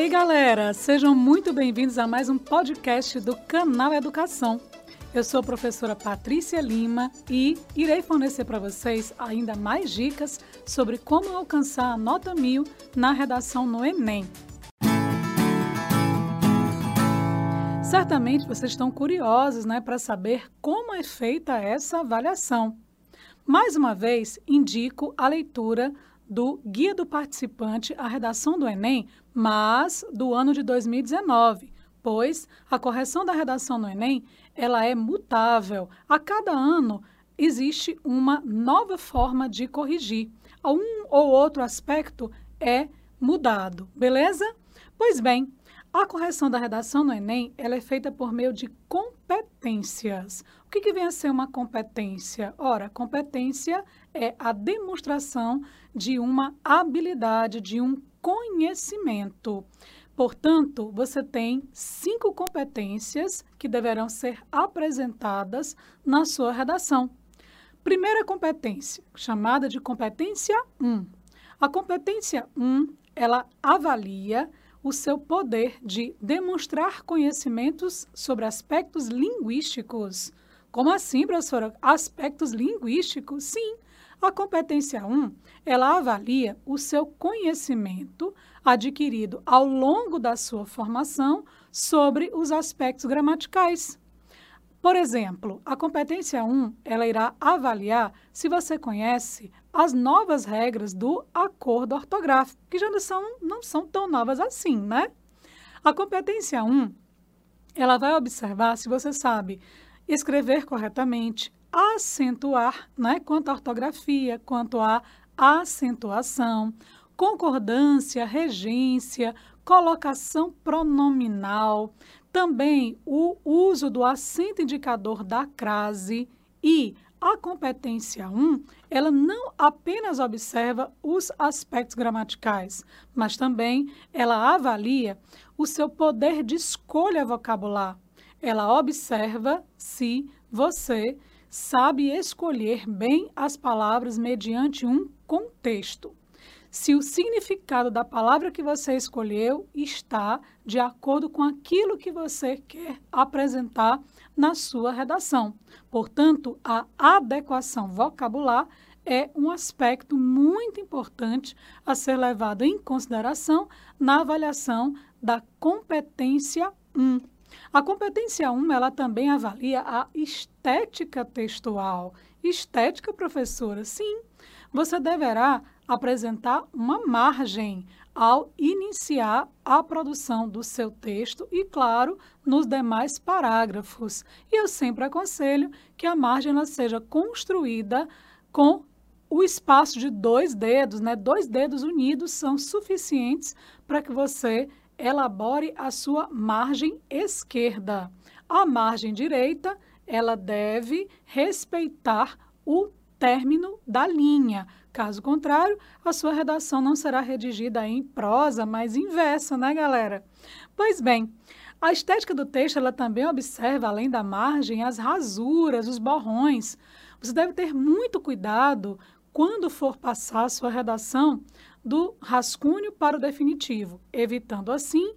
aí, galera? Sejam muito bem-vindos a mais um podcast do Canal Educação. Eu sou a professora Patrícia Lima e irei fornecer para vocês ainda mais dicas sobre como alcançar a nota mil na redação no Enem. Certamente vocês estão curiosos né, para saber como é feita essa avaliação. Mais uma vez, indico a leitura do Guia do Participante à Redação do Enem, mas do ano de 2019, pois a correção da redação no Enem ela é mutável. A cada ano existe uma nova forma de corrigir. Um ou outro aspecto é mudado, beleza? Pois bem, a correção da redação no Enem ela é feita por meio de competências. O que, que vem a ser uma competência? Ora, competência é a demonstração de uma habilidade, de um conhecimento. Portanto, você tem cinco competências que deverão ser apresentadas na sua redação. Primeira competência, chamada de competência 1. A competência 1, ela avalia o seu poder de demonstrar conhecimentos sobre aspectos linguísticos. Como assim, professora? Aspectos linguísticos? Sim. A competência 1, ela avalia o seu conhecimento adquirido ao longo da sua formação sobre os aspectos gramaticais. Por exemplo, a competência 1, ela irá avaliar se você conhece as novas regras do acordo ortográfico, que já não são, não são tão novas assim, né? A competência 1, ela vai observar se você sabe escrever corretamente, acentuar, né, quanto à ortografia, quanto à acentuação, concordância, regência, colocação pronominal, também o uso do acento indicador da crase e a competência 1, ela não apenas observa os aspectos gramaticais, mas também ela avalia o seu poder de escolha vocabular. Ela observa se você sabe escolher bem as palavras mediante um contexto se o significado da palavra que você escolheu está de acordo com aquilo que você quer apresentar na sua redação. Portanto, a adequação vocabular é um aspecto muito importante a ser levado em consideração na avaliação da competência 1. A competência 1, ela também avalia a estética textual. Estética, professora? Sim. Você deverá apresentar uma margem ao iniciar a produção do seu texto e, claro, nos demais parágrafos. E eu sempre aconselho que a margem ela seja construída com o espaço de dois dedos, né? Dois dedos unidos são suficientes para que você elabore a sua margem esquerda. A margem direita, ela deve respeitar o término da linha. Caso contrário, a sua redação não será redigida em prosa, mas em verso, né, galera? Pois bem, a estética do texto ela também observa, além da margem, as rasuras, os borrões. Você deve ter muito cuidado quando for passar a sua redação do rascunho para o definitivo, evitando assim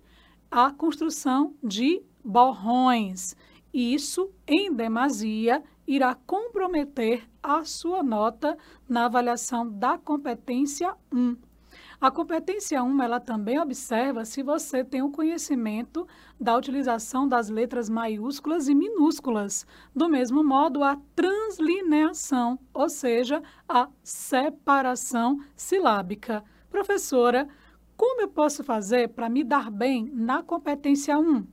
a construção de borrões. Isso, em demasia, irá comprometer a sua nota na avaliação da competência 1. A competência 1, ela também observa se você tem o conhecimento da utilização das letras maiúsculas e minúsculas. Do mesmo modo, a translineação, ou seja, a separação silábica. Professora, como eu posso fazer para me dar bem na competência 1?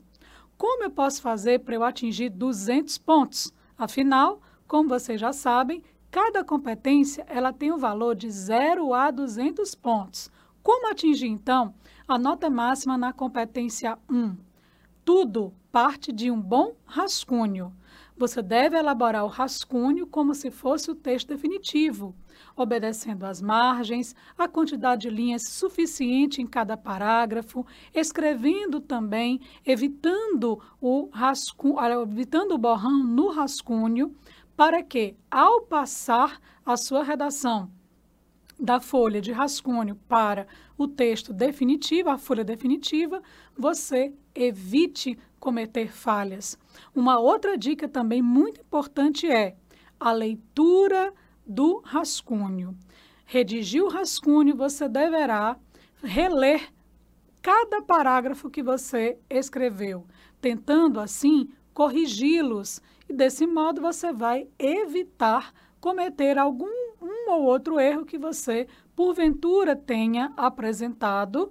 Como eu posso fazer para eu atingir 200 pontos? Afinal, como vocês já sabem, cada competência ela tem o um valor de 0 a 200 pontos. Como atingir, então, a nota máxima na competência 1? Tudo parte de um bom rascunho. Você deve elaborar o rascunho como se fosse o texto definitivo, obedecendo às margens, a quantidade de linhas suficiente em cada parágrafo, escrevendo também, evitando o rascunho, evitando o borrão no rascunho, para que, ao passar a sua redação da folha de rascunho para o texto definitivo, a folha definitiva, você evite cometer falhas. Uma outra dica também muito importante é a leitura do rascunho. Redigir o rascunho, você deverá reler cada parágrafo que você escreveu, tentando assim corrigi-los e desse modo você vai evitar cometer algum um ou outro erro que você porventura tenha apresentado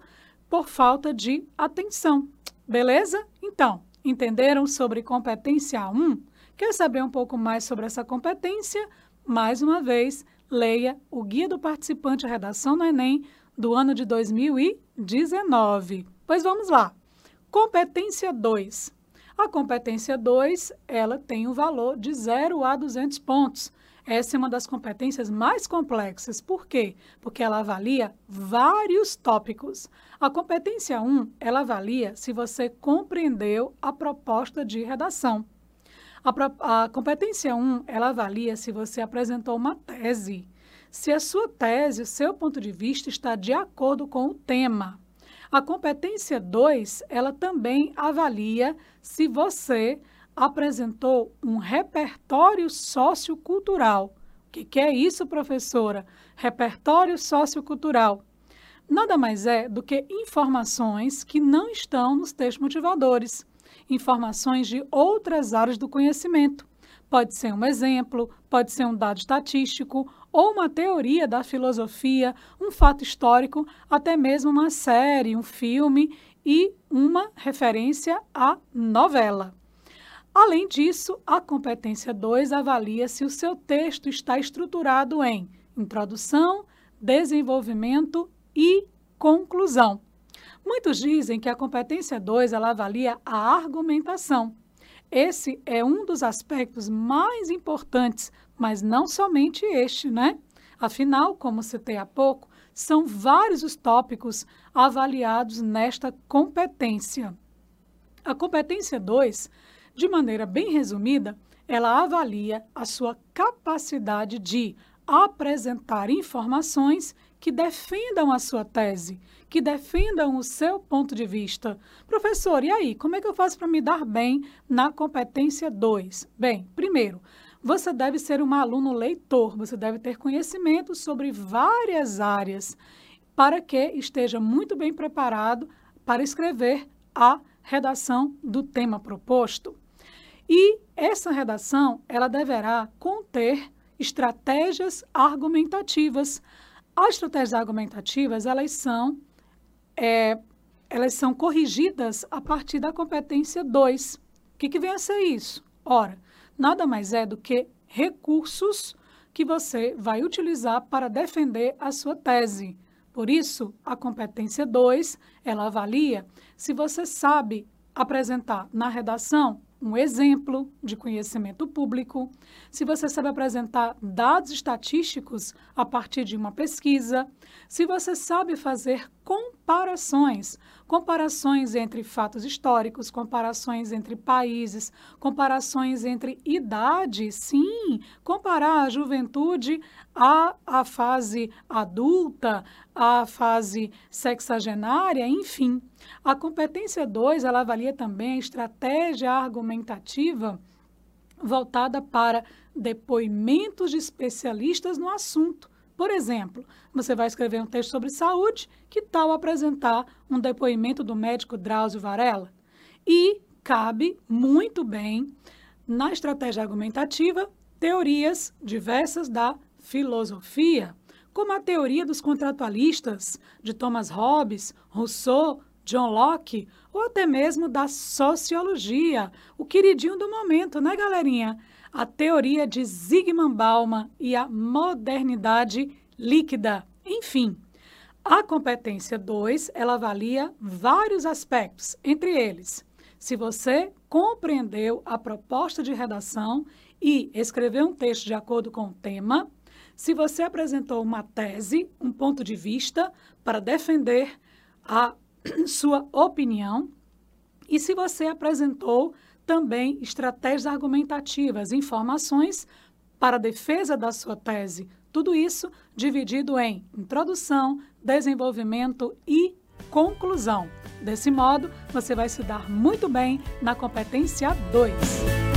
por falta de atenção. Beleza? Então, entenderam sobre competência 1? Quer saber um pouco mais sobre essa competência? Mais uma vez, leia o Guia do Participante à Redação no Enem do ano de 2019. Pois vamos lá. Competência 2. A competência 2, ela tem o um valor de 0 a 200 pontos. Essa é uma das competências mais complexas. Por quê? Porque ela avalia vários tópicos. A competência 1, ela avalia se você compreendeu a proposta de redação. A, a competência 1, ela avalia se você apresentou uma tese. Se a sua tese, o seu ponto de vista está de acordo com o tema. A competência 2, ela também avalia se você apresentou um repertório sociocultural. O que, que é isso, professora? Repertório sociocultural. Nada mais é do que informações que não estão nos textos motivadores, informações de outras áreas do conhecimento. Pode ser um exemplo, pode ser um dado estatístico, ou uma teoria da filosofia, um fato histórico, até mesmo uma série, um filme e uma referência à novela. Além disso, a competência 2 avalia se o seu texto está estruturado em introdução, desenvolvimento e conclusão. Muitos dizem que a competência 2 ela avalia a argumentação. Esse é um dos aspectos mais importantes, mas não somente este, né? Afinal, como citei há pouco, são vários os tópicos avaliados nesta competência. A competência 2 de maneira bem resumida, ela avalia a sua capacidade de apresentar informações que defendam a sua tese, que defendam o seu ponto de vista. Professor, e aí, como é que eu faço para me dar bem na competência 2? Bem, primeiro, você deve ser um aluno leitor, você deve ter conhecimento sobre várias áreas para que esteja muito bem preparado para escrever a redação do tema proposto. E essa redação, ela deverá conter estratégias argumentativas. As estratégias argumentativas, elas são, é, elas são corrigidas a partir da competência 2. O que, que vem a ser isso? Ora, nada mais é do que recursos que você vai utilizar para defender a sua tese. Por isso, a competência 2, ela avalia se você sabe apresentar na redação um exemplo de conhecimento público, se você sabe apresentar dados estatísticos a partir de uma pesquisa, se você sabe fazer comparações, comparações entre fatos históricos, comparações entre países, comparações entre idades, sim, comparar a juventude à, à fase adulta, à fase sexagenária, enfim. A competência 2, ela avalia também a estratégia argumentativa voltada para depoimentos de especialistas no assunto. Por exemplo, você vai escrever um texto sobre saúde, que tal apresentar um depoimento do médico Drauzio Varela? E cabe muito bem na estratégia argumentativa teorias diversas da filosofia, como a teoria dos contratualistas de Thomas Hobbes, Rousseau, John Locke, ou até mesmo da sociologia, o queridinho do momento, né, galerinha? A teoria de Zygmunt Bauman e a modernidade líquida. Enfim, a competência 2, ela avalia vários aspectos, entre eles, se você compreendeu a proposta de redação e escreveu um texto de acordo com o tema, se você apresentou uma tese, um ponto de vista para defender a sua opinião e se você apresentou também estratégias argumentativas, informações para a defesa da sua tese, Tudo isso dividido em introdução, desenvolvimento e conclusão. Desse modo, você vai se dar muito bem na competência 2.